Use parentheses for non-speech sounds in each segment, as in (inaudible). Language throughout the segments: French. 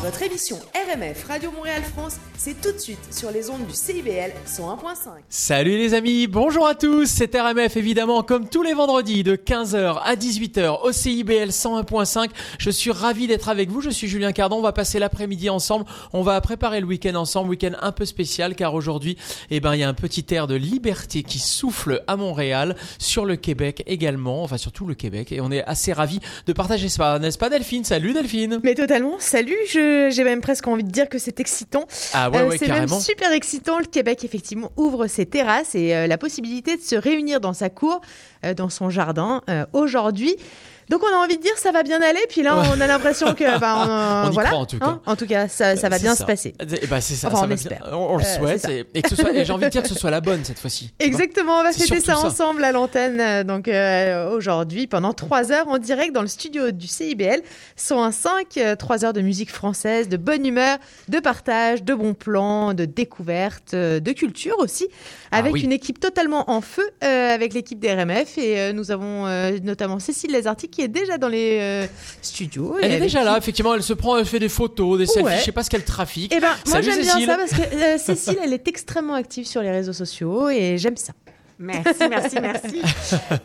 Votre émission RMF Radio Montréal France, c'est tout de suite sur les ondes du CIBL 101.5. Salut les amis, bonjour à tous, c'est RMF évidemment comme tous les vendredis de 15h à 18h au CIBL 101.5. Je suis ravi d'être avec vous, je suis Julien Cardon, on va passer l'après-midi ensemble, on va préparer le week-end ensemble, week-end un peu spécial car aujourd'hui, eh ben il y a un petit air de liberté qui souffle à Montréal, sur le Québec également, enfin surtout le Québec et on est assez ravi de partager ça, n'est-ce pas Delphine? Salut Delphine. Mais totalement, salut, je- j'ai même presque envie de dire que c'est excitant. Ah ouais Euh, ouais c'est même super excitant. Le Québec, effectivement, ouvre ses terrasses et euh, la possibilité de se réunir dans sa cour, euh, dans son jardin, aujourd'hui. Donc on a envie de dire ça va bien aller, puis là on a l'impression que bah, on, (laughs) On y voilà, croit, en tout cas. hein. en tout cas ça, ça va bien ça. se passer. Eh ben, c'est ça, Enfin, ça on espère. bien. On, on le Euh, souhaite et, et que ce soit, et j'ai envie de dire que ce soit la bonne cette fois-ci. vois. (laughs) Exactement, on va fêter ça, ensemble à l'antenne euh, donc euh, aujourd'hui pendant trois heures en direct dans le studio du CIBL 101.5, euh, trois heures de musique française, de bonne humeur, de partage, de bons plans, de découverte, euh, de culture aussi, Ah avec oui. une équipe totalement en feu euh, avec l'équipe des RMF et euh, nous avons euh, notamment Cécile Lazarty qui est déjà dans les euh, studios. Elle est déjà qui- là, effectivement, elle se prend, elle fait des photos, des selfies, Ouais. je sais pas ce qu'elle trafique. Eh ben, moi j'aime bien ça parce que euh, Cécile, elle est extrêmement active sur les réseaux sociaux et j'aime ça. Merci, merci, merci. (laughs)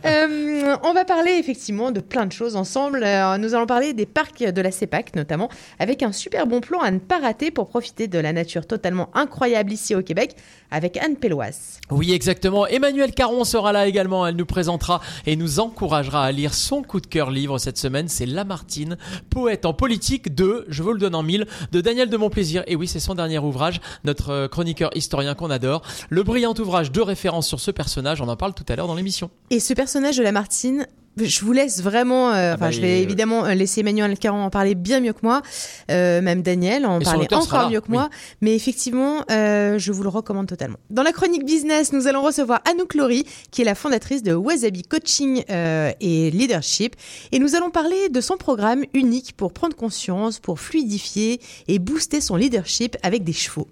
Euh, on va parler effectivement de plein de choses ensemble. Euh, nous allons parler des parcs de la CEPAC notamment, avec un super bon plan à ne pas rater pour profiter de la nature totalement incroyable ici au Québec, avec Anne Péloise. Oui, exactement. Emmanuel Caron sera là également. Elle nous présentera et nous encouragera à lire son coup de cœur livre cette semaine. C'est Lamartine, poète en politique de, je vous le donne en mille, de Daniel de Montplaisir. Et oui, c'est son dernier ouvrage, notre chroniqueur historien qu'on adore. Le brillant ouvrage de référence sur ce personnage, on en parle tout à l'heure dans l'émission. Et ce personnage de Lamartine, je vous laisse vraiment, euh, enfin, bah, je vais euh, évidemment euh, laisser Emmanuel Caron en parler bien mieux que moi, euh, même Daniel en parler encore mieux que moi, mais effectivement, euh, je vous le recommande totalement. Dans la chronique business, nous allons recevoir Anouk Laurie, qui est la fondatrice de Wasabi Coaching et Leadership, et nous allons parler de son programme unique pour prendre conscience, pour fluidifier et booster son leadership avec des chevaux.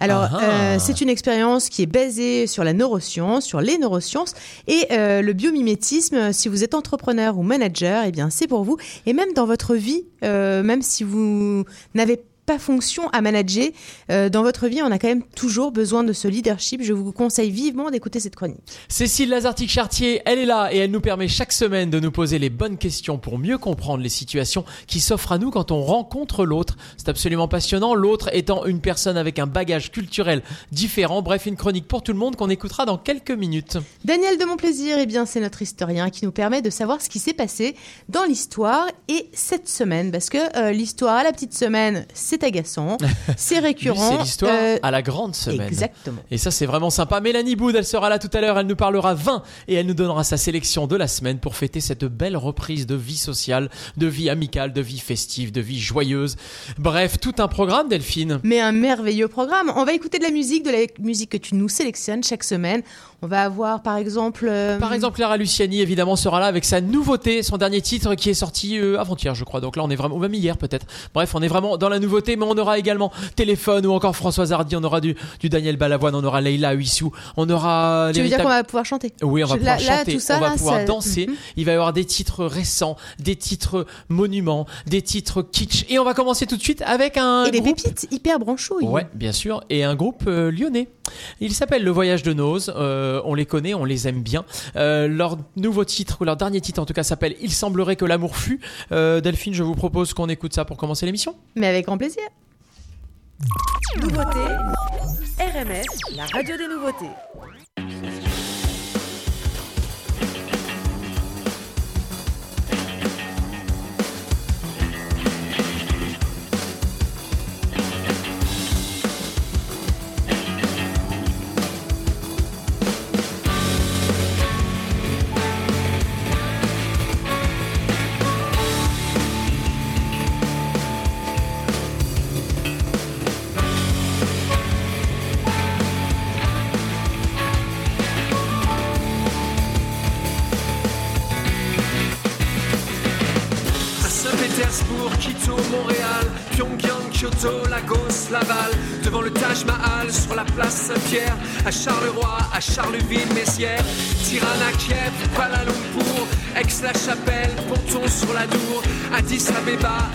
Alors, Ah. euh, c'est une expérience qui est basée sur la neuroscience, sur les neurosciences et euh, le biomimétisme. Si vous êtes entrepreneur ou manager, eh bien, c'est pour vous. Et même dans votre vie, euh, même si vous n'avez pas fonction à manager, euh, dans votre vie, on a quand même toujours besoin de ce leadership. Je vous conseille vivement d'écouter cette chronique. Cécile Lazartic-Chartier, elle est là et elle nous permet chaque semaine de nous poser les bonnes questions pour mieux comprendre les situations qui s'offrent à nous quand on rencontre l'autre. C'est absolument passionnant, l'autre étant une personne avec un bagage culturel différent. Bref, une chronique pour tout le monde qu'on écoutera dans quelques minutes. Daniel de Montplaisir, eh bien, c'est notre historien qui nous permet de savoir ce qui s'est passé dans l'histoire et cette semaine. Parce que euh, l'histoire à la petite semaine, c'est agaçant, (laughs) c'est récurrent. c'est l'histoire Euh, à la grande semaine. Exactement. Et ça, c'est vraiment sympa. Mélanie Boud, elle sera là tout à l'heure. Elle nous parlera vin et elle nous donnera sa sélection de la semaine pour fêter cette belle reprise de vie sociale, de vie amicale, de vie festive, de vie joyeuse. Bref, tout un programme, Delphine. Mais un merveilleux programme. On va écouter de la musique, de la musique que tu nous sélectionnes chaque semaine. On va avoir par exemple. euh, Par exemple, Clara Luciani, évidemment, sera là avec sa nouveauté, son dernier titre qui est sorti euh, avant-hier, je crois. Donc là, on est vraiment, ou même hier peut-être. Bref, on est vraiment dans la nouveauté, mais on aura également Téléphone ou encore Françoise Hardy, on aura du, du Daniel Balavoine, on aura Leila Huissou, on aura... Tu veux dire qu'on va pouvoir chanter? Oui, on va pouvoir chanter, on va pouvoir danser. Mhm. Il va y avoir des titres récents, des titres monuments, des titres kitsch. Et on va commencer tout de suite avec un Et des pépites hyper branchouilles. Ouais, bien sûr. Et un groupe euh, lyonnais. Il s'appelle Le Voyage de Nose. Euh, on les connaît, on les aime bien. Euh, leur nouveau titre, ou leur dernier titre en tout cas, s'appelle Il semblerait que l'amour fut. Euh, Delphine, je vous propose qu'on écoute ça pour commencer l'émission. Mais avec grand plaisir. Nouveauté, RMF, la radio des nouveautés.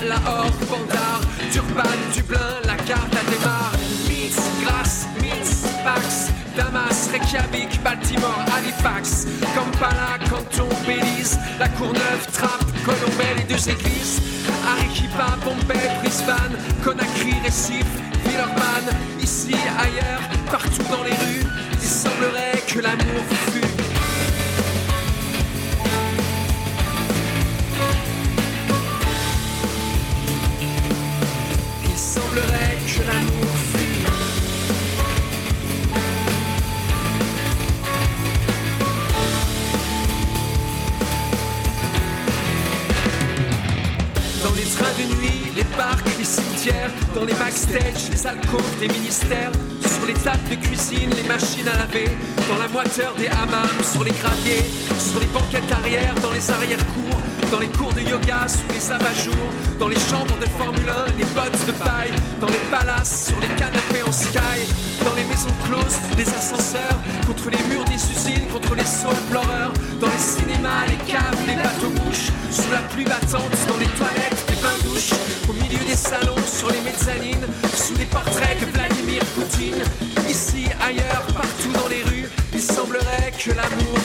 Lahore, Bandar, Turkménistan, Durban, Dublin, la carte à démarre. Mitz, Grasse, Mitz, Pax, Damas, Reykjavik, Baltimore, Halifax, Kampala, Canton, Belize, La Courneuve, Trappes, Colombelle et deux églises. Arequipa, Bombay, Brisbane, Conakry, Recife, Villeurbanne, ici, ailleurs, partout dans les rues, il semblerait que l'amour fut. Dans les backstage, les alcôves des ministères, sur les tables de cuisine, les machines à laver, dans la moiteur des hammams, sur les graviers, sur les banquettes arrière, dans les arrière-cours, dans les cours de yoga, sous les abat-jours, dans les chambres de Formule 1, les bottes de paille, dans les palaces, sur les canapés en sky, dans les maisons closes, les ascenseurs, contre les murs des usines, contre les saules pleureurs, dans les cinémas, les caves, les bateaux-bouches, sous la pluie battante, dans les toilettes, au milieu des salons, sur les mezzanines, sous les portraits de Vladimir Poutine, ici, ailleurs, partout dans les rues, il semblerait que l'amour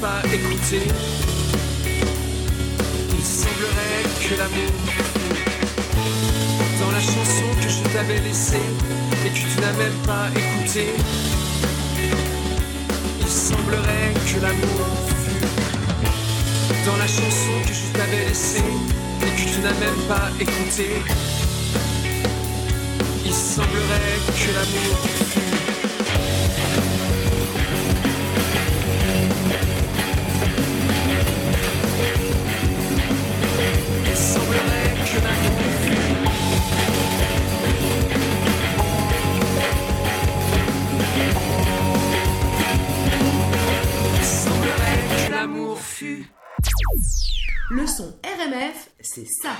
pas écoutée, il semblerait que l'amour. Dans la chanson que je t'avais laissée et que tu n'as même pas écoutée, il semblerait que l'amour fut. Dans la chanson que je t'avais laissée et que tu n'as même pas écoutée, il semblerait que l'amour fut. Le son RMF, c'est ça.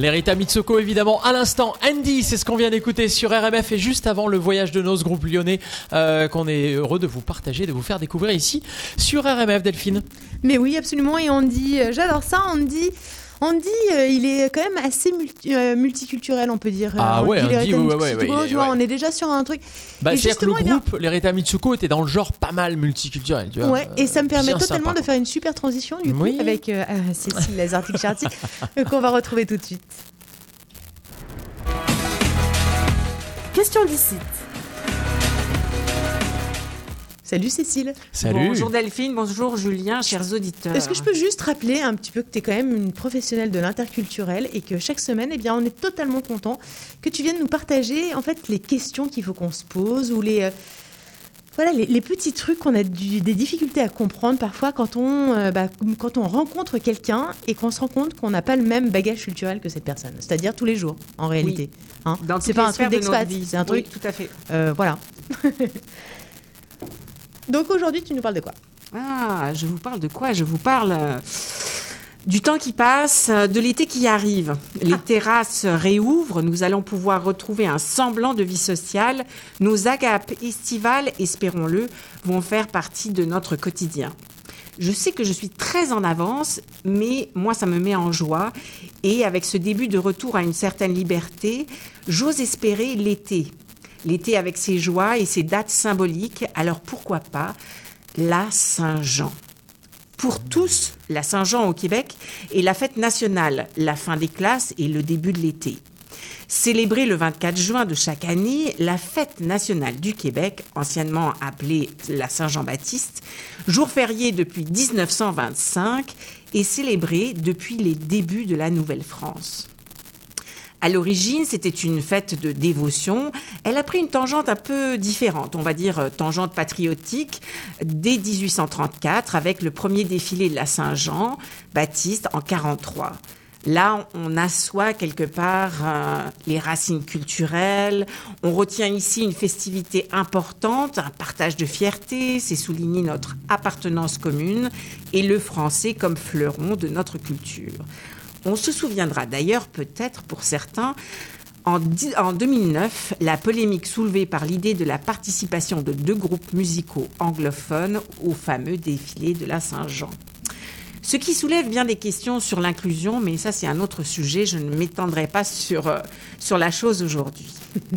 L'Erita Mitsuko, évidemment, à l'instant. Andy, c'est ce qu'on vient d'écouter sur RMF et juste avant le voyage de noces groupe lyonnais euh, qu'on est heureux de vous partager, de vous faire découvrir ici sur RMF, Delphine. Mais oui, absolument. Et dit, euh, j'adore ça, dit. Andy, euh, il est quand même assez multi- euh, multiculturel, on peut dire. Ah Euh, ouais, Andy, Rita ouais, ouais, Mitsuko, ouais, tu vois, on est déjà sur un truc. Bah, c'est-à-dire que le bien- groupe, l'Erita Mitsuko, était dans le genre pas mal multiculturel. Tu vois, Ouais, et ça me permet bien totalement sympa, de faire une super transition du coup Oui. avec euh, euh, Cécile Lazartic-Charty (laughs) euh, qu'on va retrouver tout de suite. Question d'ici. Salut Cécile. Salut. Bonjour Delphine, bonjour Julien, chers auditeurs. Est-ce que je peux juste rappeler un petit peu que tu es quand même une professionnelle de l'interculturel et que chaque semaine, eh bien, on est totalement content que tu viennes nous partager en fait les questions qu'il faut qu'on se pose ou les, euh, voilà, les, les petits trucs qu'on a du- des difficultés à comprendre parfois quand on, euh, bah, quand on rencontre quelqu'un et qu'on se rend compte qu'on n'a pas le même bagage culturel que cette personne, c'est-à-dire tous les jours en réalité. Hein Dans c'est pas un truc d'expat, c'est un Oui, truc. tout à fait. euh, voilà. (laughs) Donc aujourd'hui, tu nous parles de quoi? Ah, je vous parle de quoi? Je vous parle euh, du temps qui passe, euh, de l'été qui arrive. Les terrasses réouvrent, nous allons pouvoir retrouver un semblant de vie sociale. Nos agapes estivales, espérons-le, vont faire partie de notre quotidien. Je sais que je suis très en avance, mais moi, ça me met en joie. Et avec ce début de retour à une certaine liberté, j'ose espérer l'été. L'été avec ses joies et ses dates symboliques. Alors pourquoi pas la Saint-Jean? Pour tous, la Saint-Jean au Québec est la fête nationale, la fin des classes et le début de l'été. Célébrée le 24 juin de chaque année, la fête nationale du Québec, anciennement appelée la Saint-Jean-Baptiste, jour férié depuis 1925, est célébrée depuis les débuts de la Nouvelle-France. À l'origine, c'était une fête de dévotion. Elle a pris une tangente un peu différente, on va dire euh, tangente patriotique, dès 1834 avec le premier défilé de la Saint-Jean Baptiste en 43. Là, on assoit quelque part euh, les racines culturelles. On retient ici une festivité importante, un partage de fierté. C'est souligner notre appartenance commune et le français comme fleuron de notre culture. On se souviendra d'ailleurs peut-être pour certains en, di- en 2009, la polémique soulevée par l'idée de la participation de deux groupes musicaux anglophones au fameux défilé de la Saint-Jean. Ce qui soulève bien des questions sur l'inclusion, mais ça c'est un autre sujet, je ne m'étendrai pas sur, euh, sur la chose aujourd'hui. (laughs)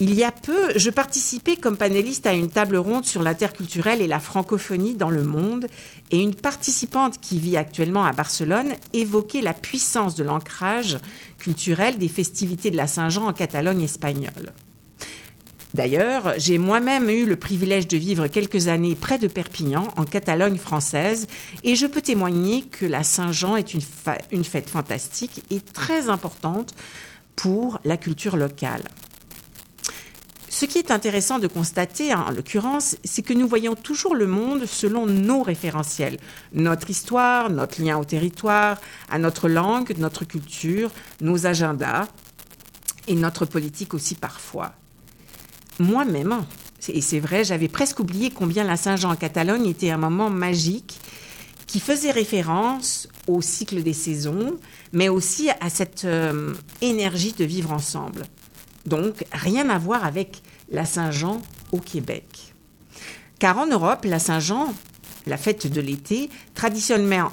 Il y a peu, je participais comme panéliste à une table ronde sur l'interculturel et la francophonie dans le monde, et une participante qui vit actuellement à Barcelone évoquait la puissance de l'ancrage culturel des festivités de la Saint-Jean en Catalogne espagnole. D'ailleurs, j'ai moi-même eu le privilège de vivre quelques années près de Perpignan, en Catalogne française, et je peux témoigner que la Saint-Jean est une, une fête fantastique et très importante pour la culture locale. Ce qui est intéressant de constater, hein, en l'occurrence, c'est que nous voyons toujours le monde selon nos référentiels, notre histoire, notre lien au territoire, à notre langue, notre culture, nos agendas et notre politique aussi parfois. Moi-même, et c'est vrai, j'avais presque oublié combien la Saint-Jean en Catalogne était un moment magique qui faisait référence au cycle des saisons, mais aussi à cette euh, énergie de vivre ensemble. Donc, rien à voir avec la Saint-Jean au Québec. Car en Europe, la Saint-Jean, la fête de l'été, (laughs) traditionnellement,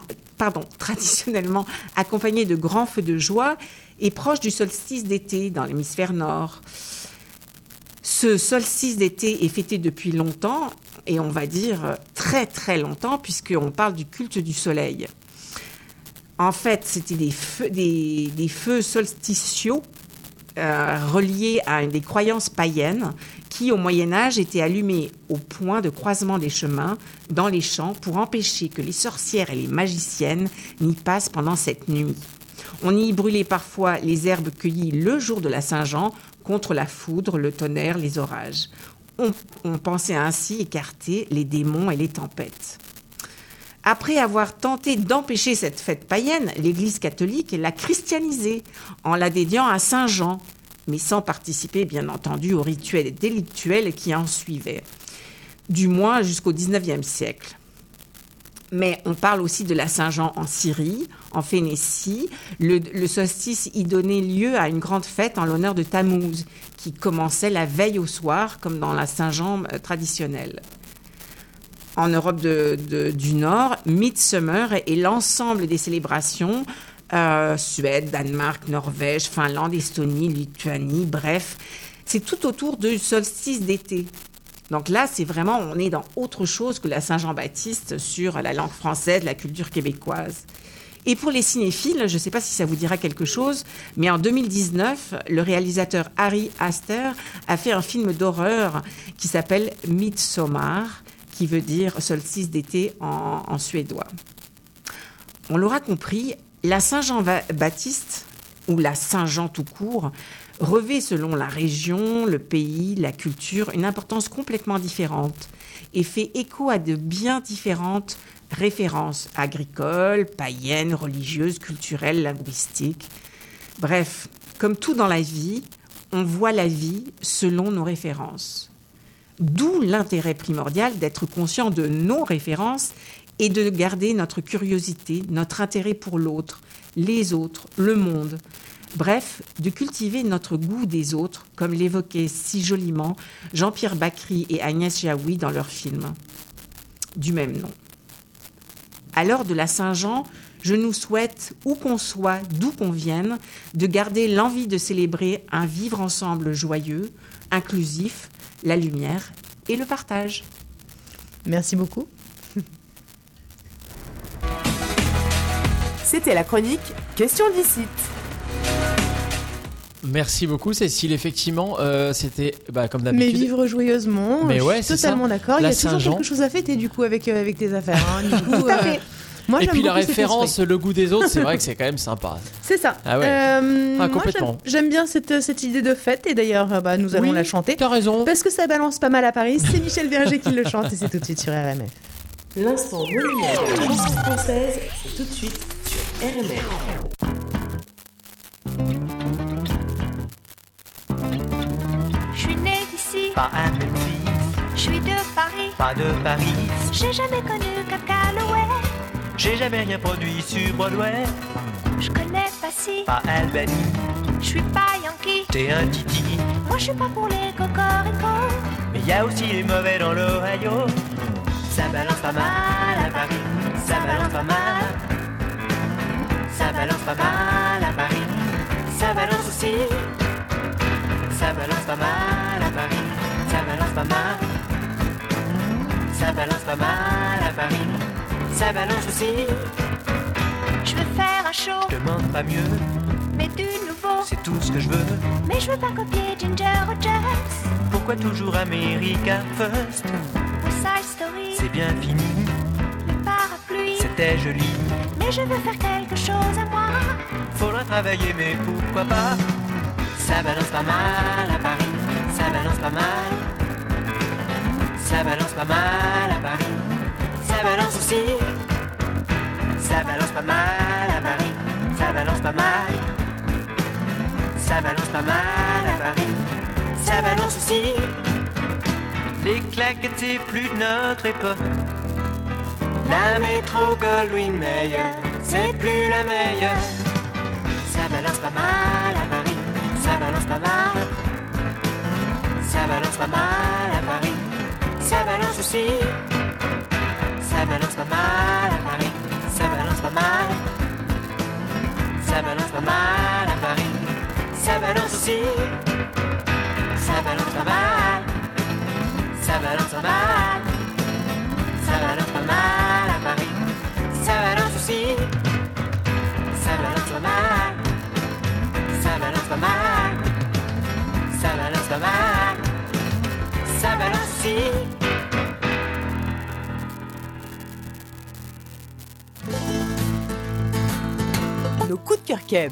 accompagnée de grands feux de joie, est proche du solstice d'été dans l'hémisphère nord. Ce solstice d'été est fêté depuis longtemps, et on va dire très très longtemps, puisqu'on parle du culte du soleil. En fait, c'était des feux, des, des feux solsticiaux euh, reliés à des croyances païennes qui, au Moyen Âge, étaient allumés au point de croisement des chemins dans les champs pour empêcher que les sorcières et les magiciennes n'y passent pendant cette nuit. On y brûlait parfois les herbes cueillies le jour de la Saint-Jean contre la foudre, le tonnerre, les orages. On pensait ainsi écarter les démons et les tempêtes. Après avoir tenté d'empêcher cette fête païenne, l'Église catholique l'a christianisée en la dédiant à Saint Jean, mais sans participer bien entendu aux rituels délictuels qui en suivaient, du moins jusqu'au XIXe siècle. Mais on parle aussi de la Saint-Jean en Syrie, en Phénicie. Le, solstice y donnait lieu à une grande fête en l'honneur de Tammuz, qui commençait la veille au soir, comme dans la Saint-Jean euh, traditionnelle. En Europe du Nord, Midsummer est l'ensemble des célébrations euh, Suède, Danemark, Norvège, Finlande, Estonie, Lituanie, bref, c'est tout autour du solstice d'été. Donc là, c'est vraiment, on est dans autre chose que la Saint-Jean-Baptiste sur la langue française, la culture québécoise. Et pour les cinéphiles, je ne sais pas si ça vous dira quelque chose, mais en 2019, le réalisateur Harry Astor a fait un film d'horreur qui s'appelle Midsommar, qui veut dire solstice d'été en, en suédois. On l'aura compris, la Saint-Jean-Baptiste, ou la Saint-Jean tout court, revêt selon la région, le pays, la culture, une importance complètement différente et fait écho à de bien différentes références agricoles, païennes, religieuses, culturelles, linguistiques. Bref, comme tout dans la vie, on voit la vie selon nos références. D'où l'intérêt primordial d'être conscient de nos références et de garder notre curiosité, notre intérêt pour l'autre, les autres, le monde. Bref, de cultiver notre goût des autres, comme l'évoquaient si joliment Jean-Pierre Bacry et Agnès Jaoui dans leur film du même nom. À l'heure de la Saint-Jean, je nous souhaite, où qu'on soit, d'où qu'on vienne, de garder l'envie de célébrer un vivre ensemble joyeux, inclusif, la lumière et le partage. Merci beaucoup. (laughs) C'était la chronique Question d'ici. Merci beaucoup Cécile. Effectivement, euh, c'était bah, comme Mais d'habitude. vivre joyeusement, Mais je ouais, suis c'est totalement ça. d'accord. Il y a toujours quelque chose à fêter du coup avec, euh, avec tes affaires. hein. Du (laughs) coup, Tout à euh, fait. Moi, Et j'aime puis la référence, le goût des autres, c'est vrai que c'est quand même sympa. C'est ça. Ah ouais. Euh, Ah, complètement. j'aime- J'aime bien cette, cette idée de fête et d'ailleurs, euh, bah, nous allons Oui, la chanter. T'as raison. Parce que ça balance pas mal à Paris, c'est Michel Berger qui le chante et c'est tout de suite sur RMF. L'instant de la chanson française, c'est tout de suite sur RMR. Je suis née d'ici, Pas un Memphis, je suis de Paris. pas de Paris. J'ai jamais connu Cacaloès. J'ai jamais rien produit sur Broadway. Je connais pas si, Pas Albany, je suis pas Yankee. t'es un titi. Moi je suis pas pour les cocoricots. Mais y a aussi les mauvais dans l'Ohio. Ça balance pas mal à Paris, ça balance pas mal. Ça balance pas mal à Paris, ça balance aussi. Ça balance pas mal à Paris, ça balance pas mal. Ça balance pas mal à Paris, ça balance aussi. Je veux faire un show, Je demande pas mieux, mais du nouveau. c'est tout ce que je veux. Mais je veux pas copier Ginger Rogers. Pourquoi toujours America First? West Side Story, C'est bien fini, le parapluie. c'était joli. Mais je veux faire quelque chose à moi. Faudra travailler, mais pourquoi pas? Ça balance pas mal à Paris, ça Ça balance pas mal. Ça balance pas mal à Paris. Ça balance aussi. Ça balance pas mal à Paris. Ça balance pas mal. Ça balance pas mal à Paris. Ça balance aussi. Les claques étaient plus de notre époque. La métropole Louis Meilleur, c'est plus la meilleure. Ça balance pas mal à Paris. Ça balance pas mal. Ça balance pas mal à Paris. Ça balance aussi. Ça balance pas mal à Paris. Ça balance pas mal. Ça balance pas mal à Paris. Ça balance aussi. Ça balance pas mal. Ça balance pas mal. Ça balance pas mal à Paris. Ça balance aussi. Ça balance pas mal. Ça balance pas mal. Ça balance pas mal. Ça balance aussi. Nos coups de cœur keb.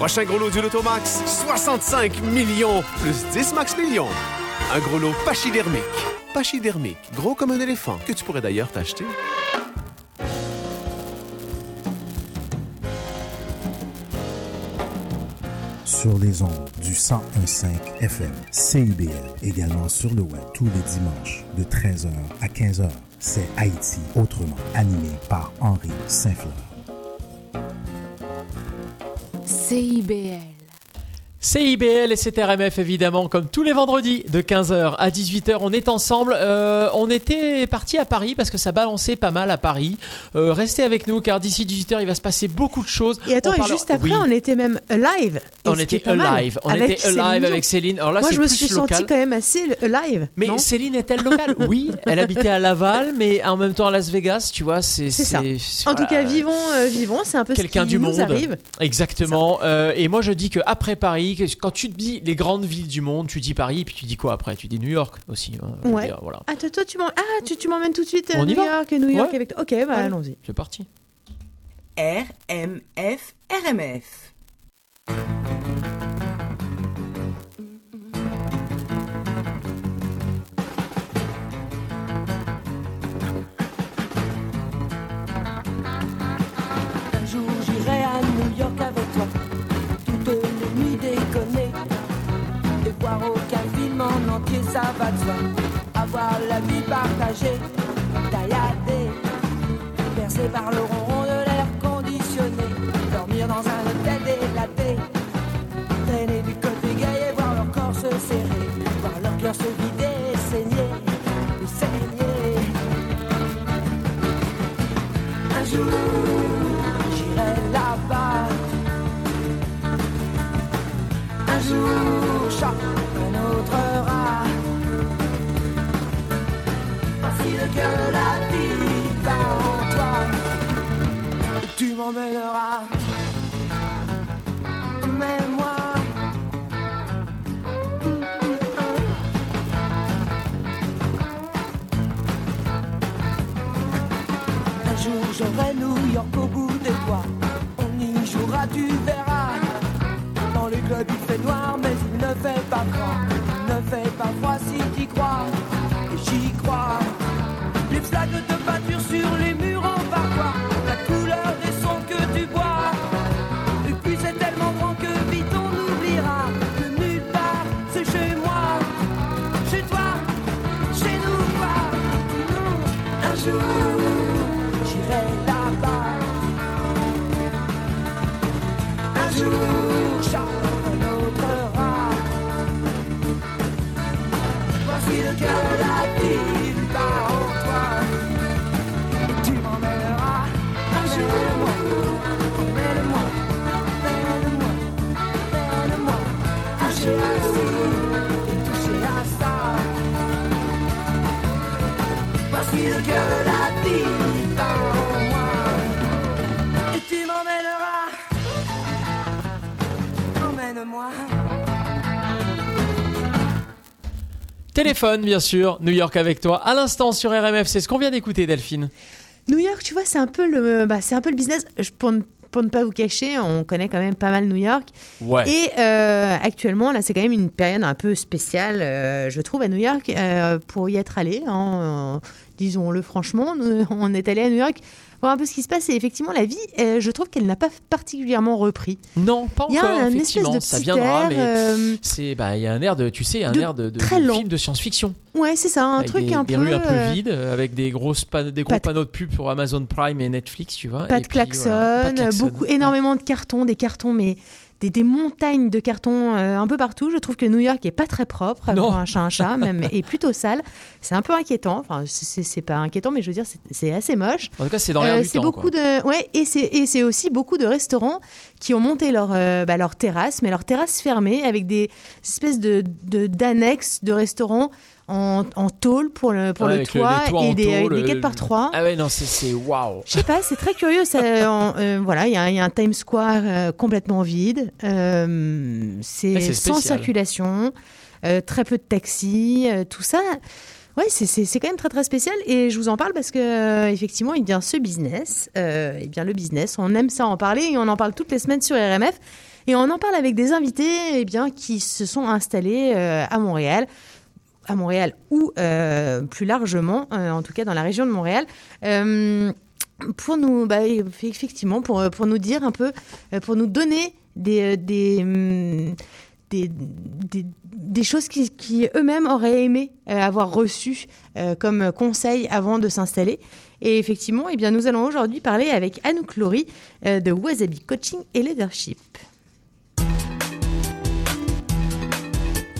Prochain gros lot du Lotomax, 65 millions plus 10 max millions. Un gros lot pachydermique. Pachydermique, gros comme un éléphant, que tu pourrais d'ailleurs t'acheter. Sur les ondes du 1015 FM, CIBL, également sur le web tous les dimanches de 13h à 15h. C'est Haïti autrement, animé par Henri Saint-Fleur. CIBL. CIBL et CTRMF évidemment comme tous les vendredis de 15h à 18h on est ensemble Euh, on était parti à Paris parce que ça balançait pas mal à Paris Euh, restez avec nous car d'ici 18h il va se passer beaucoup de choses Et attends, On et parle- juste après, Oui, on était même live. On était live on avec était live avec Céline alors là Moi, je me suis local. sentie quand même assez live. mais non Céline est-elle locale? Oui, elle habitait à Laval, mais en même temps à Las Vegas, tu vois, c'est ça. En tout cas, vivons, euh, vivons, c'est un peu quelqu'un du nous monde. arrive. Exactement. Et moi, je dis que après Paris, quand tu te dis les grandes villes du monde, tu dis Paris, puis tu dis quoi après? Tu dis New York aussi. hein, Ouais. dire, voilà. Ah, toi, toi, tu m'en- ah, tu, tu m'emmènes tout de suite à On y New York, New York Ouais. avec toi. Ok, bah allons-y. C'est parti. RMF, RMF. Entier, ça va de soi. Avoir la vie partagée, tailladée, percée par le ronron de l'air conditionné, dormir dans un hôtel délaté, traîner du côté et voir leur corps se serrer, voir leur cœur se vider saigner, saigner. Un jour, m'emmèneras. Mais moi. Un jour j'aurai New York au bout des doigts. On y jouera, tu verras. Dans les clubs il fait noir, mais il ne fait pas froid. Ne fait pas froid si t'y crois. J'y crois. Les flaques de peinture sur les Téléphone, bien sûr. New York avec toi. À l'instant sur RMF, c'est ce qu'on vient d'écouter, Delphine. New York, tu vois, c'est un peu le, bah, c'est un peu le business. Pour, ne, pour ne pas vous cacher, on connaît quand même pas mal New York. Ouais. Et euh, actuellement, là, c'est quand même une période un peu spéciale, euh, je trouve, à New York, euh, pour y être allé. hein, Disons-le franchement, (laughs) on est allé à New York voir un peu ce qui se passe. Et effectivement, la vie, euh, je trouve qu'elle n'a pas particulièrement repris. Non, pas Il y a encore. un espèce de ça viendra, air, mais euh, c'est, bah, il y a un air de, tu sais, un de air de, de- très de film de science-fiction. Ouais, c'est ça, un Avec truc des, un des peu. rues un peu euh, vides, avec des grosses des gros de- panneaux de pub pour Amazon Prime et Netflix, tu vois. Pas et de puis, klaxon, voilà, pas de klaxon. beaucoup, énormément de cartons, des cartons, mais des, des montagnes de cartons euh, un peu partout. Je trouve que New York est pas très propre, Non. pour un chat, un chat, même, (laughs) est plutôt sale. C'est un peu inquiétant. Enfin, c'est pas inquiétant, mais je veux dire, c'est- assez moche. En tout cas, c'est dans l'air Euh, du c'est temps. beaucoup quoi. de, ouais, et c'est et aussi beaucoup de restaurants qui ont monté leur, euh, bah, leur terrasse, mais leur terrasse fermée avec des espèces de de- d'annexes de, restaurants en, en tôle pour le, pour Ouais, le toit toits et des, tôle, des euh, 4 par 3 Ah ouais, non, c'est- waouh. je sais pas, c'est très curieux. Ça, (laughs) en- euh, voilà, il y, a il y a un Times Square euh, complètement vide. Euh, c'est sans circulation, euh, très peu de taxis, euh, tout ça. Ouais, c'est- quand même très très spécial et je vous en parle parce que euh, effectivement, eh bien ce business, euh, eh bien le business, on aime ça en parler et on en parle toutes les semaines sur RMF et on en parle avec des invités, eh bien qui se sont installés euh, à Montréal à Montréal ou euh, plus largement, euh, en tout cas dans la région de Montréal, euh, pour nous, bah, effectivement, pour, pour nous dire un peu, pour nous donner des, euh, des, des, des, choses qui, eux-mêmes auraient aimé avoir reçues comme conseil avant de s'installer. Et effectivement, eh bien, nous allons aujourd'hui parler avec Anouk Laurie de Wasabi Coaching et Leadership.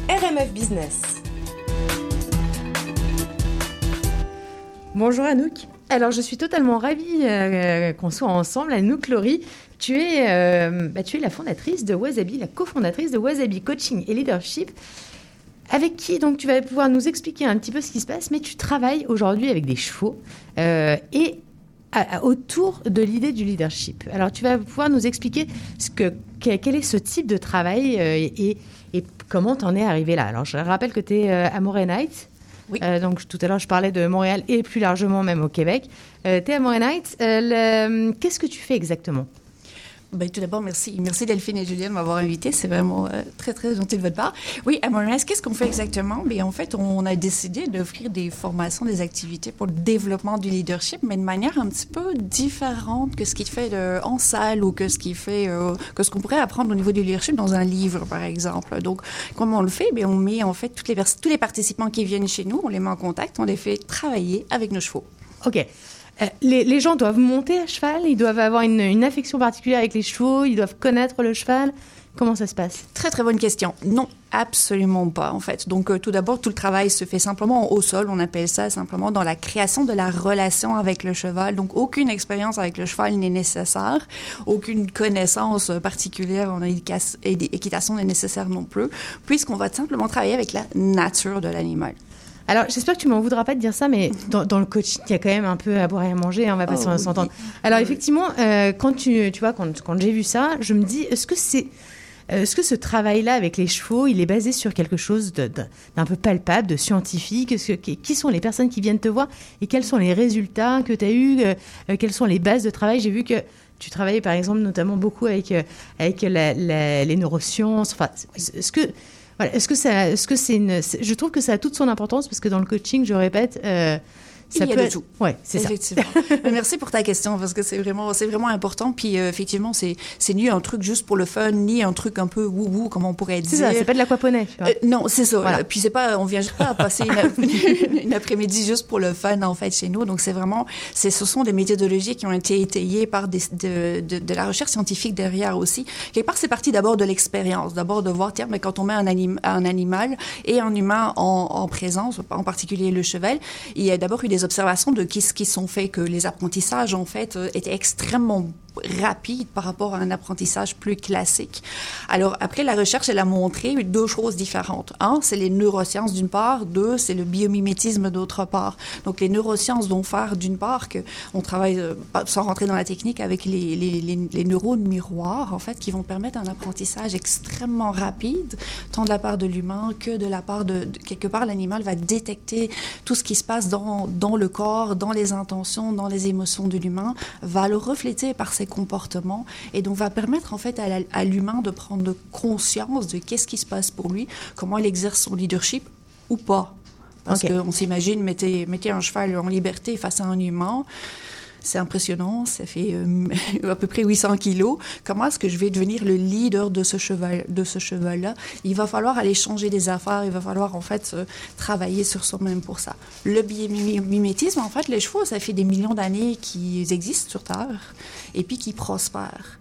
RMF Business. Bonjour Anouk. Alors je suis totalement ravie euh, qu'on soit ensemble. Anouk Laurie, tu es, euh, bah, tu es la fondatrice de Wasabi, la cofondatrice de Wasabi Coaching et Leadership, avec qui donc tu vas pouvoir nous expliquer un petit peu ce qui se passe, mais tu travailles aujourd'hui avec des chevaux euh, et autour de l'idée du leadership. Alors tu vas pouvoir nous expliquer ce que, que- quel est ce type de travail et, et comment tu en es arrivé là. Alors je rappelle que tu es à Montréal euh, donc tout à l'heure, je parlais de Montréal et plus largement même au Québec. Euh, tu Montréal. Qu'est-ce que tu fais exactement? Ben, tout d'abord, merci. Merci Delphine et Julien de m'avoir invité. C'est vraiment euh, très, très gentil de votre part. Oui, à qu'est-ce qu'on fait exactement? Bien, en fait, on a décidé d'offrir des formations, des activités pour le développement du leadership, mais de manière un petit peu différente que ce qui fait de- en salle ou que ce qui fait, euh, que ce qu'on pourrait apprendre au niveau du leadership dans un livre, par exemple. Donc, comment on le fait? Bien, on met, en fait, toutes les tous les participants qui viennent chez nous, on les met en contact, on les fait travailler avec nos chevaux. Ok. Euh, les, gens doivent monter à cheval, ils doivent avoir une, affection particulière avec les chevaux, ils doivent connaître le cheval. Comment ça se passe? Très très bonne question. Non, absolument pas en fait. Donc euh, tout d'abord, tout le travail se fait simplement au sol. On appelle ça simplement dans la création de la relation avec le cheval. Donc aucune expérience avec le cheval n'est nécessaire, aucune connaissance particulière en équitation n'est nécessaire non plus, puisqu'on va simplement travailler avec la nature de l'animal. Alors, j'espère que tu m'en voudras pas de dire ça, mais dans, dans le coaching, il y a quand même un peu à boire et à manger, hein, on va pas Oh, oui. s'entendre. Alors, effectivement, euh, quand tu, tu vois, quand, quand j'ai vu ça, je me dis, est-ce que c'est, euh, est-ce que ce travail-là avec les chevaux, il est basé sur quelque chose d'un peu palpable, de scientifique? Que- qui, sont les personnes qui viennent te voir et quels sont les résultats que tu as eus euh, Quelles sont les bases de travail? J'ai vu que tu travaillais, par exemple, notamment beaucoup avec, euh, avec la- la- les neurosciences. Enfin, est-ce que est-ce que ça, est-ce que c'est une, je trouve que ça a toute son importance parce que dans le coaching, je répète, euh, ça Il y a peut de être- tout. Ouais, c'est ça. Effectivement. (laughs) Mais Merci pour ta question parce que c'est vraiment, c'est vraiment important. Puis euh, effectivement, c'est, c'est ni un truc juste pour le fun, ni un truc un peu wou-wou, comme on pourrait dire. C'est ça, c'est pas de vois. Euh, non, c'est ça. Voilà. Puis c'est pas, on vient juste pas à passer une, ap- (laughs) (laughs) une après-midi juste pour le fun en fait chez nous. Donc c'est vraiment, c'est, ce sont des méthodologies qui ont été étayées par des, de, de, de la recherche scientifique derrière aussi. Quelque part, c'est parti d'abord de l'expérience, d'abord de voir tiens, mais quand on met un, anim- un animal et un humain en, en présence, en particulier le cheval, il y a d'abord eu des observations de qui, qui sont faits que les apprentissages en fait euh, étaient extrêmement rapide par rapport à un apprentissage plus classique. Alors après, la recherche, elle a montré deux choses différentes. Un, c'est les neurosciences d'une part. Deux, c'est le biomimétisme d'autre part. Donc les neurosciences vont faire d'une part que on travaille, euh, sans rentrer dans la technique, avec les, les, les, les neurones miroirs, en fait, qui vont permettre un apprentissage extrêmement rapide, tant de la part de l'humain que de la part de, de- quelque part, l'animal va détecter tout ce qui se passe dans, dans le corps, dans les intentions, dans les émotions de l'humain, va le refléter par ses comportements et donc va permettre en fait à, l'humain de prendre conscience de qu'est-ce qui se passe pour lui, comment il exerce son leadership ou pas. Parce qu'on s'imagine, mettez, mettez un cheval en liberté face à un humain, c'est impressionnant, ça fait euh, (laughs) à peu près 800 kilos. Comment est-ce que je vais devenir le leader de ce cheval, de ce cheval-là? Il va falloir aller changer des affaires, il va falloir en fait euh, travailler sur soi-même pour ça. Le biomimétisme, en fait, les chevaux, ça fait des millions d'années qu'ils existent sur Terre et puis qu'ils prospèrent.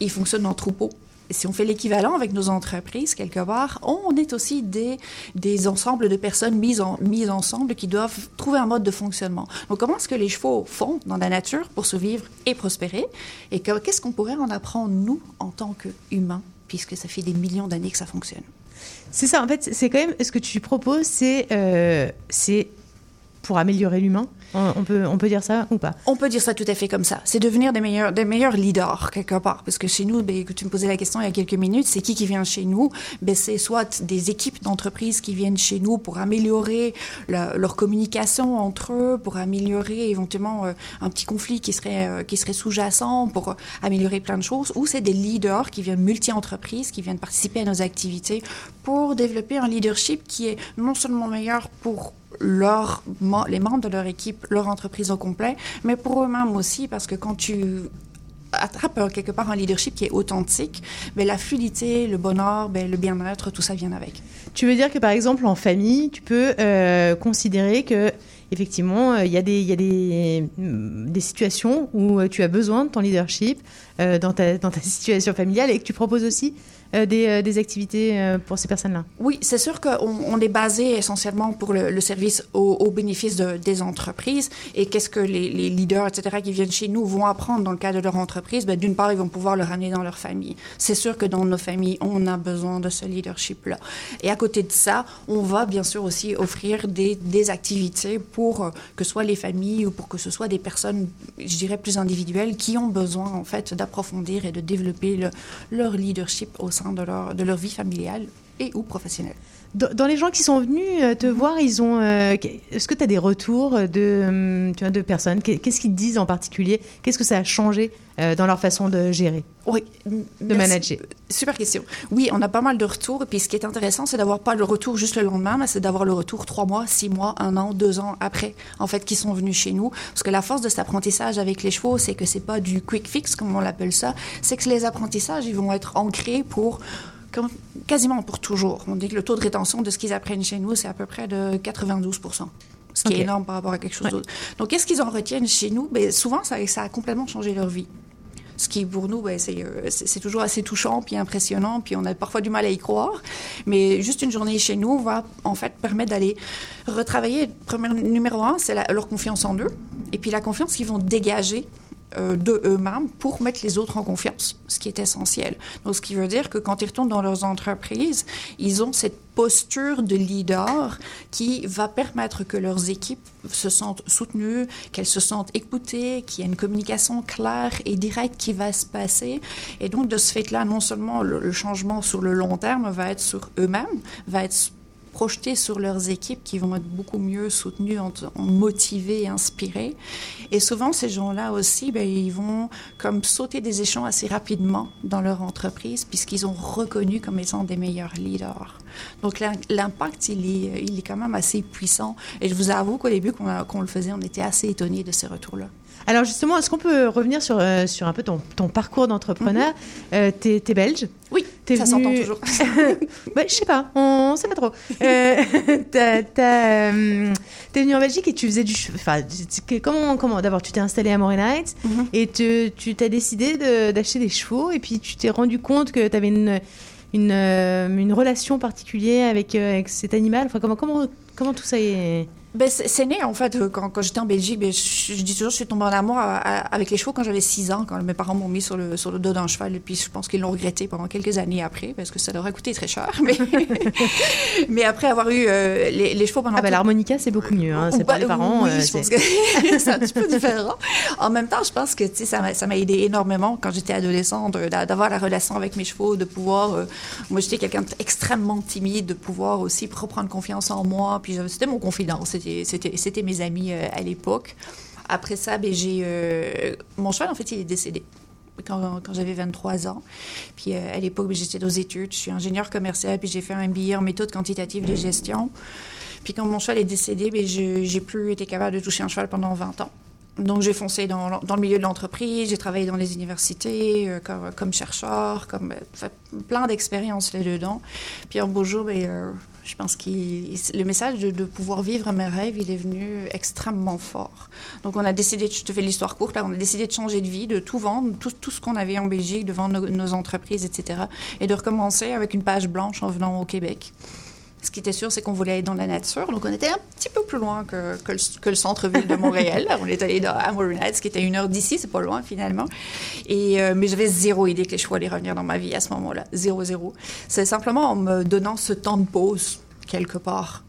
Ils fonctionnent en troupeau. Si on fait l'équivalent avec nos entreprises, quelque part, on est aussi des, des ensembles de personnes mises, mises ensemble qui doivent trouver un mode de fonctionnement. Donc, comment est-ce que les chevaux font dans la nature pour survivre et prospérer? Et que- qu'est-ce qu'on pourrait en apprendre, nous, en tant qu'humains, puisque ça fait des millions d'années que ça fonctionne? C'est ça, en fait, c'est quand même ce que tu proposes, c'est euh, pour améliorer l'humain. On peut, on peut dire ça ou pas? On peut dire ça tout à fait comme ça. C'est devenir des meilleurs, des meilleurs leaders, quelque part. Parce que chez nous, ben, tu me posais la question il y a quelques minutes, c'est qui qui vient chez nous? Ben, C'est soit des équipes d'entreprises qui viennent chez nous pour améliorer leur communication entre eux, pour améliorer éventuellement euh, un petit conflit qui serait, euh, qui serait sous-jacent, pour améliorer plein de choses. Ou c'est des leaders qui viennent multi-entreprises, qui viennent participer à nos activités pour développer un leadership qui est non seulement meilleur pour leurs mem- les membres de leur équipe, leur entreprise au complet, mais pour eux-mêmes aussi, parce que quand tu attrapes euh, quelque part un leadership qui est authentique, ben, la fluidité, le bonheur, ben, le bien-être, tout ça vient avec. Tu veux dire que par exemple en famille, tu peux euh, considérer que effectivement euh, il y a des y a des, mm, des situations où tu as besoin de ton leadership dans ta dans ta situation familiale et que tu proposes aussi euh, des, euh, des activités euh, pour ces personnes-là. Oui, c'est sûr qu'on on est basé essentiellement pour le, service au, bénéfice de- des entreprises. Et qu'est-ce que les, leaders, etc., qui viennent chez nous vont apprendre dans le cadre de leur entreprise? Ben, D'une part, ils vont pouvoir le ramener dans leur famille. C'est sûr que dans nos familles, on a besoin de ce leadership-là. Et à côté de ça, on va bien sûr aussi offrir des, activités pour que ce soit les familles ou pour que ce soit des personnes, je dirais, plus individuelles qui ont besoin, en fait, d'approfondir et de développer le- leur leadership au sein de leur, vie familiale et ou professionnelle. Dans, les gens qui sont venus euh, te voir, ils ont. euh, Est-ce que tu as des retours de, hum, tu vois, de personnes? Qu'est- Qu'est-ce qu'ils disent en particulier? Qu'est-ce que ça a changé euh, dans leur façon de gérer? Oui, De manager. Super question. Oui, on a pas mal de retours. Et puis, ce qui est intéressant, c'est d'avoir pas le retour juste le lendemain, mais c'est d'avoir le retour trois mois, six mois, un an, deux ans après, en fait, qui sont venus chez nous. Parce que la force de cet apprentissage avec les chevaux, c'est que c'est pas du quick fix, comme on l'appelle ça. C'est que les apprentissages, ils vont être ancrés pour comme- quasiment pour toujours. On dit que le taux de rétention de ce qu'ils apprennent chez nous, c'est à peu près de 92% ce qui est énorme par rapport à quelque chose d'autre. Donc, qu'est-ce qu'ils en retiennent chez nous? Ben, souvent, ça, ça a complètement changé leur vie. Ce qui, pour nous, ben, c'est euh, c'est toujours assez touchant puis impressionnant, puis on a parfois du mal à y croire. Mais juste une journée chez nous va, en fait, permettre d'aller retravailler. Premier, numéro un, c'est leur confiance en eux, et puis la confiance qu'ils vont dégager de eux-mêmes pour mettre les autres en confiance, ce qui est essentiel. Donc, ce qui veut dire que quand ils retournent dans leurs entreprises, ils ont cette posture de leader qui va permettre que leurs équipes se sentent soutenues, qu'elles se sentent écoutées, qu'il y a une communication claire et directe qui va se passer. Et donc, de ce fait-là, non seulement le, le changement sur le long terme va être sur eux-mêmes, va être projetés sur leurs équipes qui vont être beaucoup mieux soutenues, en- en motivées et inspirées. Et souvent, ces gens-là aussi, ben, ils vont comme sauter des échelons assez rapidement dans leur entreprise puisqu'ils ont reconnu comme étant des meilleurs leaders. Donc, l'im- l'impact, il est, il est quand même assez puissant. Et je vous avoue qu'au début, qu'on qu'on le faisait, on était assez étonnés de ces retours-là. Alors justement, est-ce qu'on peut revenir sur, euh, sur un peu ton, ton parcours d'entrepreneur? Euh, T'es es belge? Oui, T'es ça s'entend toujours. (laughs) Je sais pas, on sait pas trop. (laughs) Euh, T'es venu en Belgique et tu faisais du... Enfin, comment, comment D'abord, tu t'es installé à Morin Heights Mhm. et te- tu t'as décidé de- d'acheter des chevaux et puis tu t'es rendu compte que tu avais une, une, une relation particulière avec, avec cet animal? Enfin, comment, comment, comment tout ça est... Ben, c'est né, en fait, euh, quand, quand j'étais en Belgique. Ben, je, je dis toujours, je suis tombée en amour à- à- avec les chevaux quand j'avais 6 ans, quand mes parents m'ont mis sur le, sur le dos d'un cheval. Et puis, je pense qu'ils l'ont regretté pendant quelques années après, parce que ça leur a coûté très cher. (laughs) Mais, (laughs) mais après avoir eu euh, les, les chevaux pendant... Ah tout- l'harmonica, c'est beaucoup mieux. Hein, c'est pas- les parents. Oui, euh, je pense c'est- que (laughs) c'est un petit peu différent. En même temps, je pense que tu sais, ça m'a ça m'a aidé énormément quand j'étais adolescente d'avoir la relation avec mes chevaux, de pouvoir. euh, moi, j'étais quelqu'un d'extrêmement timide, de pouvoir aussi reprendre confiance en moi. Puis c'était mon confident, c'était mes amis euh, à l'époque. Après ça, ben, j'ai euh, mon cheval en fait, il est décédé. Quand, quand j'avais 23 ans. Puis euh, à l'époque, ben, j'étais aux études. Je suis ingénieur commercial, puis j'ai fait un MBA en méthode quantitative de gestion. Puis quand mon cheval est décédé, ben, j'ai plus été capable de toucher un cheval pendant 20 ans. Donc j'ai foncé dans, dans le milieu de l'entreprise, j'ai travaillé dans les universités comme, chercheur, comme plein d'expériences là-dedans. Puis un beau jour, ben, je pense que le message de, pouvoir vivre mes rêves, il est venu extrêmement fort. Donc, on a décidé, je te fais l'histoire courte, là, on a décidé de changer de vie, de tout vendre, tout, ce qu'on avait en Belgique, de vendre nos entreprises, etc. Et de recommencer avec une page blanche en venant au Québec. Ce qui était sûr, c'est qu'on voulait aller dans la nature. Donc, on était un petit peu plus loin que, que le, centre-ville de Montréal. (laughs) on est allé dans Hammerhead, ce qui était une heure d'ici. C'est pas loin, finalement. Et, euh, mais j'avais zéro idée que les chevaux allaient revenir dans ma vie à ce moment-là. Zéro, zéro. C'est simplement en me donnant ce temps de pause, quelque part.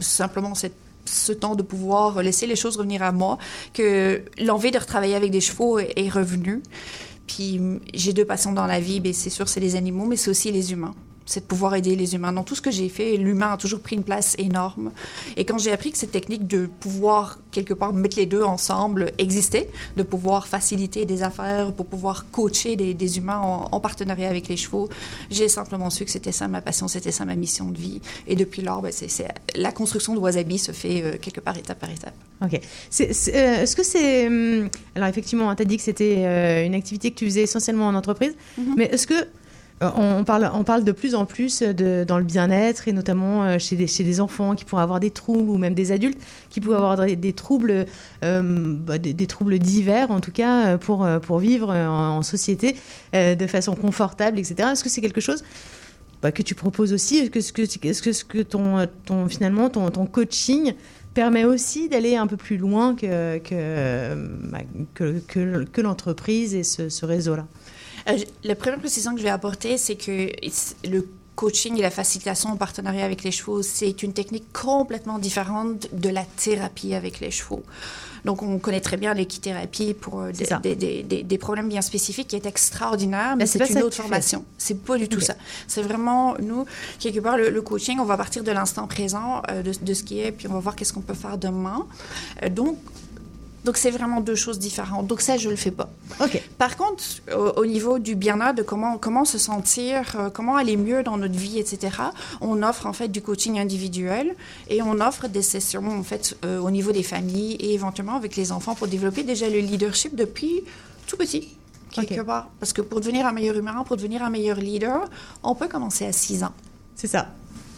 Simplement cette ce temps de pouvoir laisser les choses revenir à moi, que l'envie de retravailler avec des chevaux est, revenue. Puis j'ai deux passions dans la vie, c'est sûr, c'est les animaux, mais c'est aussi les humains. C'est de pouvoir aider les humains. Dans tout ce que j'ai fait, l'humain a toujours pris une place énorme. Et quand j'ai appris que cette technique de pouvoir, quelque part, mettre les deux ensemble existait, de pouvoir faciliter des affaires, pour pouvoir coacher des, des humains en, en partenariat avec les chevaux, j'ai simplement su que c'était ça ma passion, c'était ça ma mission de vie. Et depuis lors, ben, c'est, c'est- la construction de Wasabi se fait euh, quelque part étape par étape. Ok. C'est- euh, Est-ce que c'est. hum, Alors, effectivement, tu as dit que c'était euh, une activité que tu faisais essentiellement en entreprise, mais est-ce que. Euh, On parle, on parle de plus en plus dans le bien-être et notamment euh, chez des, enfants qui pourraient avoir des troubles ou même des adultes qui pourraient avoir des, troubles, euh, bah, des, troubles divers en tout cas pour, pour vivre en, société de façon confortable, etc. Est-ce que c'est quelque chose bah, que tu proposes aussi? Est-ce que, que, ton, ton, finalement ton, coaching permet aussi d'aller un peu plus loin que, que, bah, que, l'entreprise et ce réseau-là? Euh, la première précision que je vais apporter, c'est que le coaching et la facilitation en partenariat avec les chevaux, c'est une technique complètement différente de la thérapie avec les chevaux. Donc, on connaît très bien l'équithérapie pour euh, des, ça. des- des- des- des problèmes bien spécifiques qui est extraordinaire, mais Mais c'est une autre formation. C'est pas du tout ça. C'est vraiment, nous, quelque part, le, le coaching, on va partir de l'instant présent, euh, de, de ce qui est, puis on va voir qu'est-ce qu'on peut faire demain. Euh, donc, donc c'est vraiment deux choses différentes. Donc ça, je le fais pas. Ok. Par contre, au, au niveau du bien-être, de comment, comment se sentir, euh, comment aller mieux dans notre vie, etc., on offre en fait du coaching individuel et on offre des sessions en fait euh, au niveau des familles et éventuellement avec les enfants pour développer déjà le leadership depuis tout petit. Quelque part. Parce que pour devenir un meilleur humain, pour devenir un meilleur leader, on peut commencer à 6 ans. C'est ça.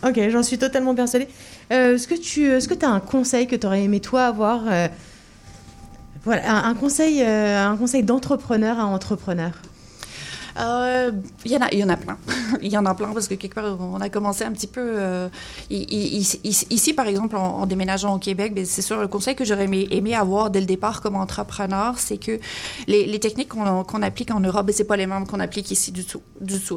Ok, j'en suis totalement persuadée. Euh, est-ce que tu est-ce que as un conseil que tu aurais aimé toi avoir euh, voilà, un, conseil, euh, un conseil d'entrepreneur à entrepreneur Euh, Il y, en a- y en a plein. Il (laughs) y en a plein parce que quelque part, on a commencé un petit peu. euh, ici, par exemple, en, déménageant au Québec, ben, c'est sûr, le conseil que j'aurais aimé, avoir dès le départ comme entrepreneur, c'est que les, techniques qu'on applique en Europe, ben, c'est pas les mêmes qu'on applique ici du tout.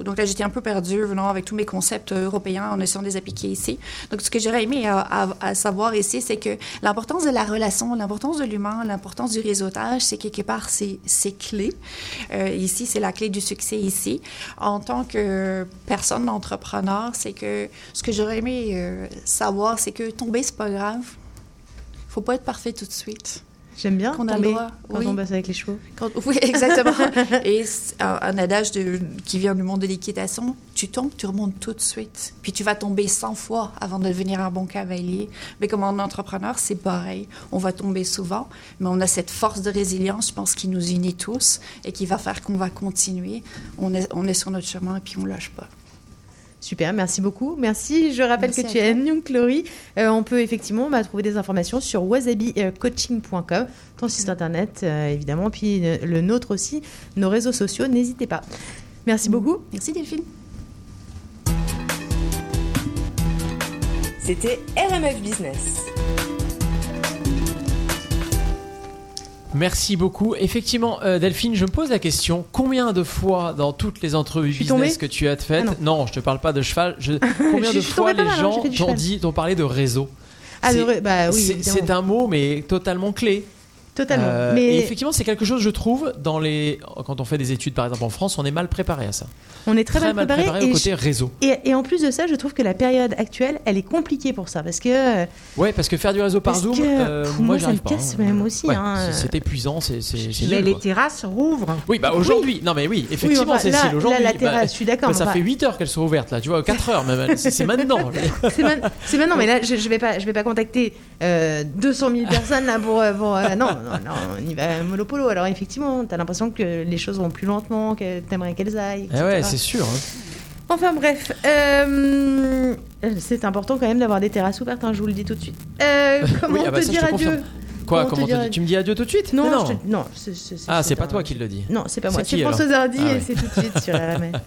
Donc là, j'étais un peu perdue venant avec tous mes concepts euh, européens en essayant de les appliquer ici. Donc, ce que j'aurais aimé à, savoir ici, c'est que l'importance de la relation, l'importance de l'humain, l'importance du réseautage, c'est quelque part, c'est clé. Euh, ici, c'est la clé du succès ici. En tant que personne d'entrepreneur, c'est que ce que j'aurais aimé euh, savoir, c'est que tomber, c'est pas grave. faut pas être parfait tout de suite. J'aime bien Qu'on a le tomber droit, quand oui. on bosse avec les chevaux. Quand- oui, (laughs) exactement. Et un, un adage de- qui vient du monde de l'équitation, tu tombes, tu remontes tout de suite. Puis tu vas tomber 100 fois avant de devenir un bon cavalier. Mais comme en entrepreneur, c'est pareil. On va tomber souvent, mais on a cette force de résilience, je pense, qui nous unit tous et qui va faire qu'on va continuer. On est, on est sur notre chemin et puis on lâche pas. Super, merci beaucoup. Merci. Je rappelle Merci que tu es Nyung Chloé. Euh, on peut effectivement bah, trouver des informations sur wasabicoaching.com, ton site internet euh, évidemment, puis euh, le nôtre aussi, nos réseaux sociaux. N'hésitez pas. Merci beaucoup. Merci Delphine. C'était RMF Business. Merci beaucoup. Effectivement, euh, Delphine, je me pose la question combien de fois dans toutes les entrevues business que tu as faites, Ah non. je te parle pas de cheval, je- (laughs) combien Je de fois les mal, hein, gens t'ont cheval. dit, t'ont parlé de réseau Ah, C'est- bah oui, un mot, mais totalement clé. Totalement. Euh, Mais- Et effectivement, c'est quelque chose, je trouve, dans les quand on fait des études, par exemple en France, on est mal préparé à ça. On est très, Très mal préparé au côté je- réseau. Et, et en plus de ça, je trouve que la période actuelle, elle est compliquée pour ça. Parce que. euh, Ouais, parce que faire du réseau par Parce Zoom, que, euh, pff, moi, moi, ça me casse hein. même aussi, Ouais, hein. c'est- épuisant, c'est Mais les quoi. terrasses rouvrent. Oui, bah aujourd'hui, non mais oui, effectivement, c'est Cécile, aujourd'hui. la bah, terrasse, je suis d'accord, bah, ça va- fait 8 heures qu'elles sont ouvertes, là, tu vois, 4 heures même. C'est maintenant. (laughs) C'est maintenant, mais là, je, je vais pas, contacter euh, 200 000 personnes là pour, non, non, non, on y va mollo polo. Alors effectivement, t'as l'impression que les choses vont plus lentement, que t'aimerais qu'elles aillent. Eh ouais, etc. c'est sûr. hein. Enfin bref, euh, C'est important quand même d'avoir des terrasses ouvertes, hein, je vous le dis tout de suite. Euh, (laughs) comment Oui, ah bah te ça, dire adieu confirme. Quoi Comment te dire Tu me dis adieu tout de suite Non, te- non, c'est- Ah, c'est pas un- toi qui le dis. Non, c'est pas moi. C'est François Hardy Ah et ouais. c'est tout de suite sur RMF. (laughs)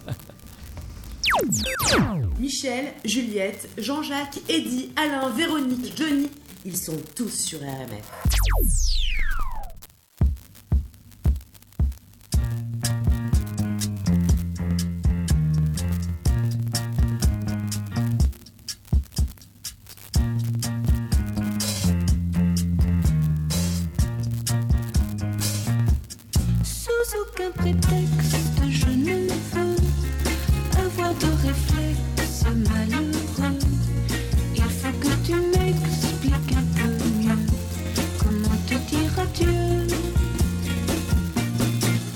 Michel, Juliette, Jean-Jacques, Eddy, Alain, Véronique, Johnny, ils sont tous sur RMF. Prétexte, je ne veux avoir de réflexe malheureux. Il faut que tu m'expliques un peu mieux comment te dire adieu?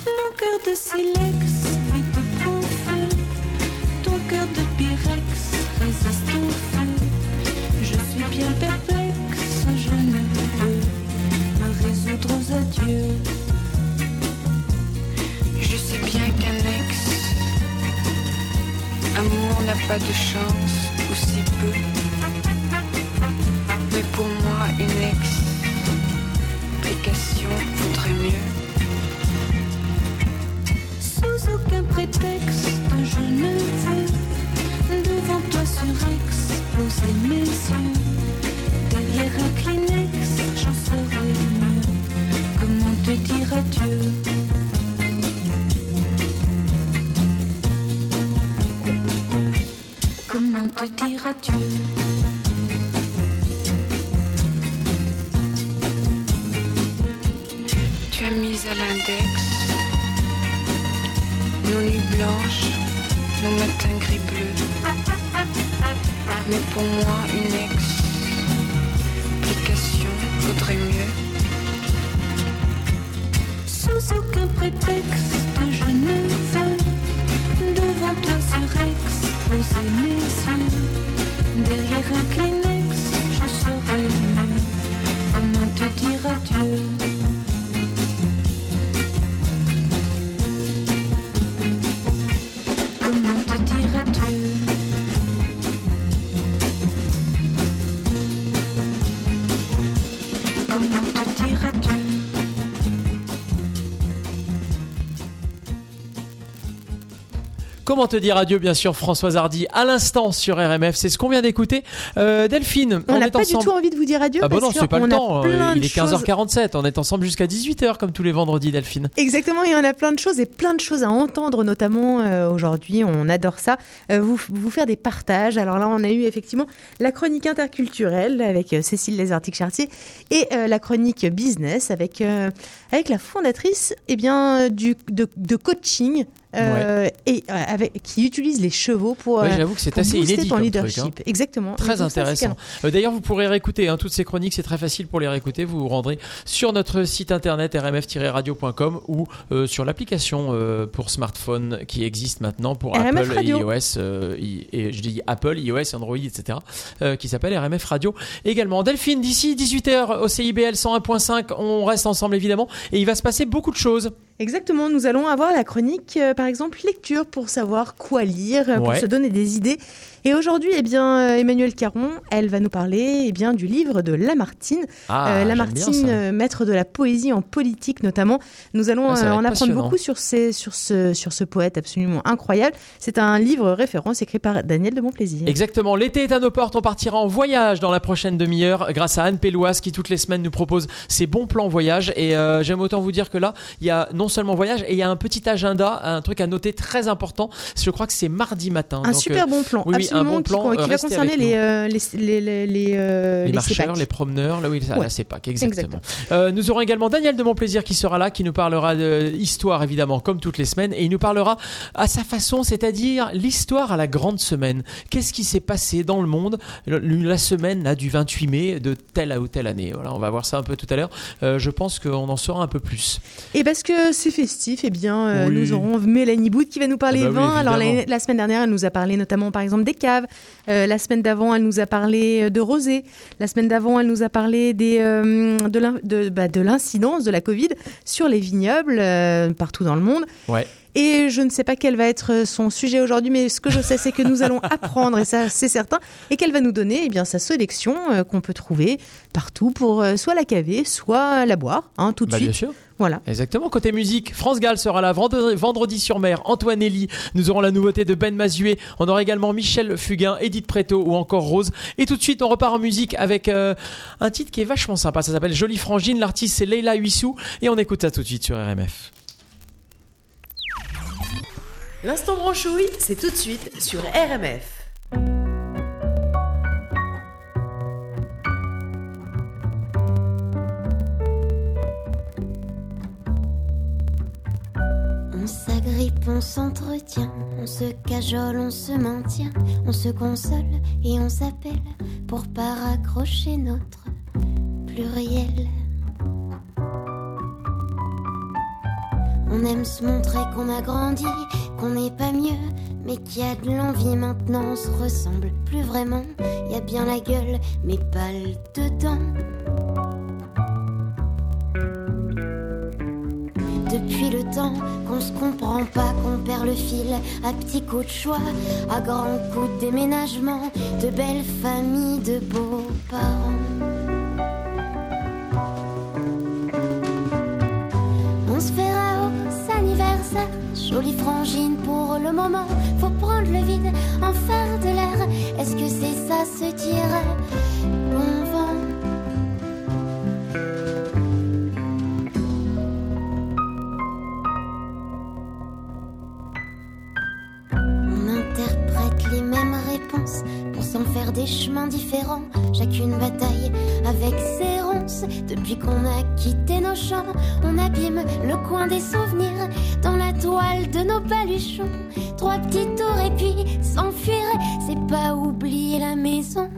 Mon cœur de silex vit de bon feu, ton cœur de pyrex résiste au feu. Je suis bien perplexe, je ne peux me résoudre aux adieux. Amour n'a pas de chance, ou si peu. Mais pour moi, une explication vaudrait mieux. Sous aucun prétexte, je ne veux devant toi surexposer Comment te dire adieu, bien sûr, Françoise Hardy, à l'instant sur RMF. C'est ce qu'on vient d'écouter. Euh, Delphine, On on, n'a pas ensemble. du tout envie de vous dire adieu. Ah bah parce non, c'est pas le temps. Euh, Il est choses- 15h47. On est ensemble jusqu'à 18h, comme tous les vendredis, Delphine. Exactement, il y en a plein de choses et plein de choses à entendre, notamment euh, aujourd'hui, on adore ça, euh, vous, vous faire des partages. Alors là, on a eu effectivement la chronique interculturelle avec Cécile Lézartic-Chartier et la chronique business avec, avec la fondatrice eh bien, du, de, de coaching. Euh, et euh, avec, qui utilise les chevaux pour, Ouais, euh, j'avoue que c'est assez inédit ton comme leadership. truc, hein. Exactement. Très intéressant. Euh, D'ailleurs, vous pourrez réécouter hein, toutes ces chroniques, c'est très facile pour les réécouter. Vous vous rendrez sur notre site internet rmf-radio.com ou euh, sur l'application euh, pour smartphone qui existe maintenant pour RMF Apple et Radio. iOS. euh, i- et je dis Apple, iOS, Android, etc. euh, qui s'appelle RMF Radio également. Delphine, d'ici 18h au CIBL 101.5, on reste ensemble évidemment et il va se passer beaucoup de choses. Exactement, nous allons avoir la chronique, euh, par exemple, lecture pour savoir quoi lire, euh, pour se donner des idées. Et aujourd'hui, eh bien, euh, Emmanuel Caron, elle va nous parler eh bien, du livre de Lamartine. Ah, Euh, Lamartine, euh, maître de la poésie en politique notamment. Nous allons Ah, en apprendre beaucoup sur, ces, sur, ce, sur ce poète absolument incroyable. C'est un livre référence écrit par Daniel de Montplaisir. Exactement, l'été est à nos portes, on partira en voyage dans la prochaine demi-heure grâce à Anne Péloise qui toutes les semaines nous propose ses bons plans voyage et euh, j'aime autant vous dire que là, il y a non seulement voyage et il y a un petit agenda, un truc à noter très important, je crois que c'est mardi matin. Un Donc, super euh, bon plan, oui, un bon plan, qui, euh, va concerner les, euh, les, les, les, les, euh, les marcheurs, les promeneurs, là oui, à Ouais. la CEPAC, exactement. Nous aurons également Daniel de Montplaisir qui sera là, qui nous parlera de histoire évidemment, comme toutes les semaines, et il nous parlera à sa façon, c'est-à-dire l'histoire à la grande semaine. Qu'est-ce qui s'est passé dans le monde la semaine là, du 28 mai de telle à ou telle année? Voilà, on va voir ça un peu tout à l'heure. Je pense qu'on en saura un peu plus. Et parce que c'est festif, eh bien, Oui. nous aurons Mélanie Bout qui va nous parler oui, vin. Alors, la, la semaine dernière, elle nous a parlé notamment, par exemple, des caves. Euh, la semaine d'avant, elle nous a parlé euh, de rosé. La semaine d'avant, elle nous a parlé des, euh, de l'in- de, bah, de l'incidence de la Covid sur les vignobles euh, partout dans le monde. Ouais. Et je ne sais pas quel va être son sujet aujourd'hui, mais ce que je sais, c'est que nous allons (laughs) apprendre, et ça, c'est certain, et qu'elle va nous donner eh bien, sa sélection euh, qu'on peut trouver partout pour euh, soit la caver, soit la boire, hein, tout de Bah, suite. bien sûr. Voilà. Exactement. Côté musique, France Gall sera là vendredi, sur mer. Antoine Elie. Nous aurons la nouveauté de Ben Mazué. On aura également Michel Fugain, Edith Preto ou encore Rose. Et tout de suite, on repart en musique avec euh, un titre qui est vachement sympa. Ça s'appelle Jolie Frangine. L'artiste, c'est Leila Huissou. Et on écoute ça tout de suite sur RMF. L'instant branchouille, c'est tout de suite sur RMF. On s'entretient, on se cajole, on se maintient, on se console et on s'appelle pour pas raccrocher notre pluriel. On aime se montrer qu'on a grandi, qu'on n'est pas mieux, mais qu'il y a de l'envie maintenant, on se ressemble plus vraiment. Il y a bien la gueule, mais pas le dedans. Depuis le temps qu'on se comprend pas, qu'on perd le fil à petits coups de choix, à grands coups de déménagement, de belles familles, de beaux parents. On se fera aux anniversaires, jolie frangine pour le moment. Faut prendre le vide, en faire de l'air. Est-ce que c'est ça se dirait bon pour s'en faire des chemins différents. Chacune bataille avec ses ronces. Depuis qu'on a quitté nos champs, on abîme le coin des souvenirs dans la toile de nos baluchons. Trois petits tours et puis s'enfuir, c'est pas oublier la maison.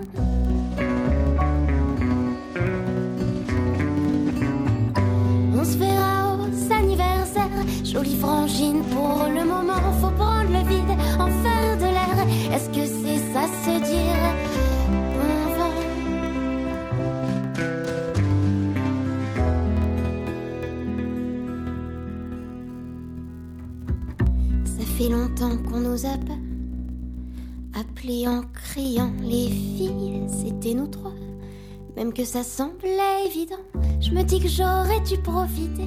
On se verra aux anniversaires, jolie frangine pour le moment. Faut prendre le vide, en faire de l'air. Se dire Ça fait longtemps qu'on nous a pas appelés en criant les filles, c'était nous trois. Même que ça semblait évident, je me dis que j'aurais dû profiter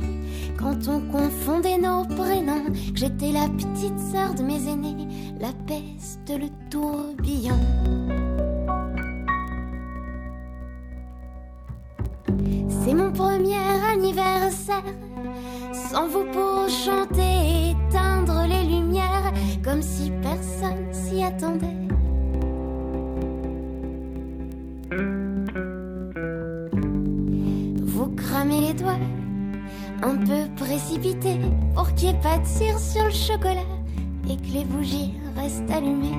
quand on confondait nos prénoms. J'étais la petite sœur de mes aînés, la peste, le tourbillon. C'est mon premier anniversaire, sans vous pour chanter, éteindre les lumières, comme si personne s'y attendait. Vous cramez les doigts, un peu précipité, pour qu'il n'y ait pas de cire sur le chocolat et que les bougies restent allumées.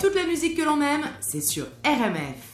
Toute la musique que l'on aime, c'est sur RMF.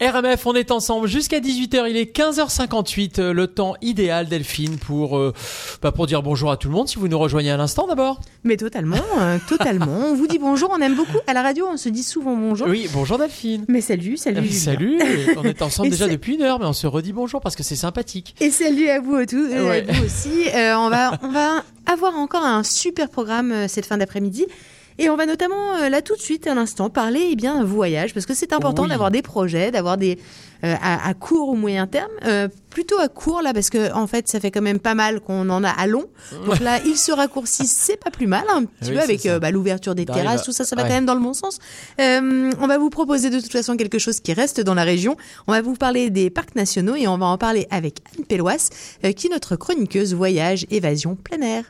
RMF, on est ensemble jusqu'à 18h, il est 15h58, euh, le temps idéal Delphine pour, euh, bah, pour dire bonjour à tout le monde si vous nous rejoignez à l'instant d'abord. Mais totalement, euh, (laughs) totalement. On vous dit bonjour, on aime beaucoup. À la radio, on se dit souvent bonjour. Oui, bonjour Delphine. Mais salut, salut. Euh, Julien. Salut, (laughs) on est ensemble Et déjà depuis une heure mais on se redit bonjour parce que c'est sympathique. Et salut à vous, tous, euh, Ouais. à vous aussi. Euh, on, va, on va avoir encore un super programme euh, cette fin d'après-midi. Et on va notamment, euh, là tout de suite, à l'instant, parler eh bien voyage, parce que c'est important Oui. d'avoir des projets, d'avoir des euh, à, à court ou moyen terme, Euh, plutôt à court là, parce que en fait, ça fait quand même pas mal qu'on en a à long. Donc là, il se raccourcit, (laughs) c'est pas plus mal, un petit Oui, peu avec euh, bah, l'ouverture des terrasses, tout ça, ça va ouais. quand même dans le bon sens. Euh, on va vous proposer de toute façon quelque chose qui reste dans la région. On va vous parler des parcs nationaux et on va en parler avec Anne Pellois, qui est notre chroniqueuse voyage, évasion, plein air.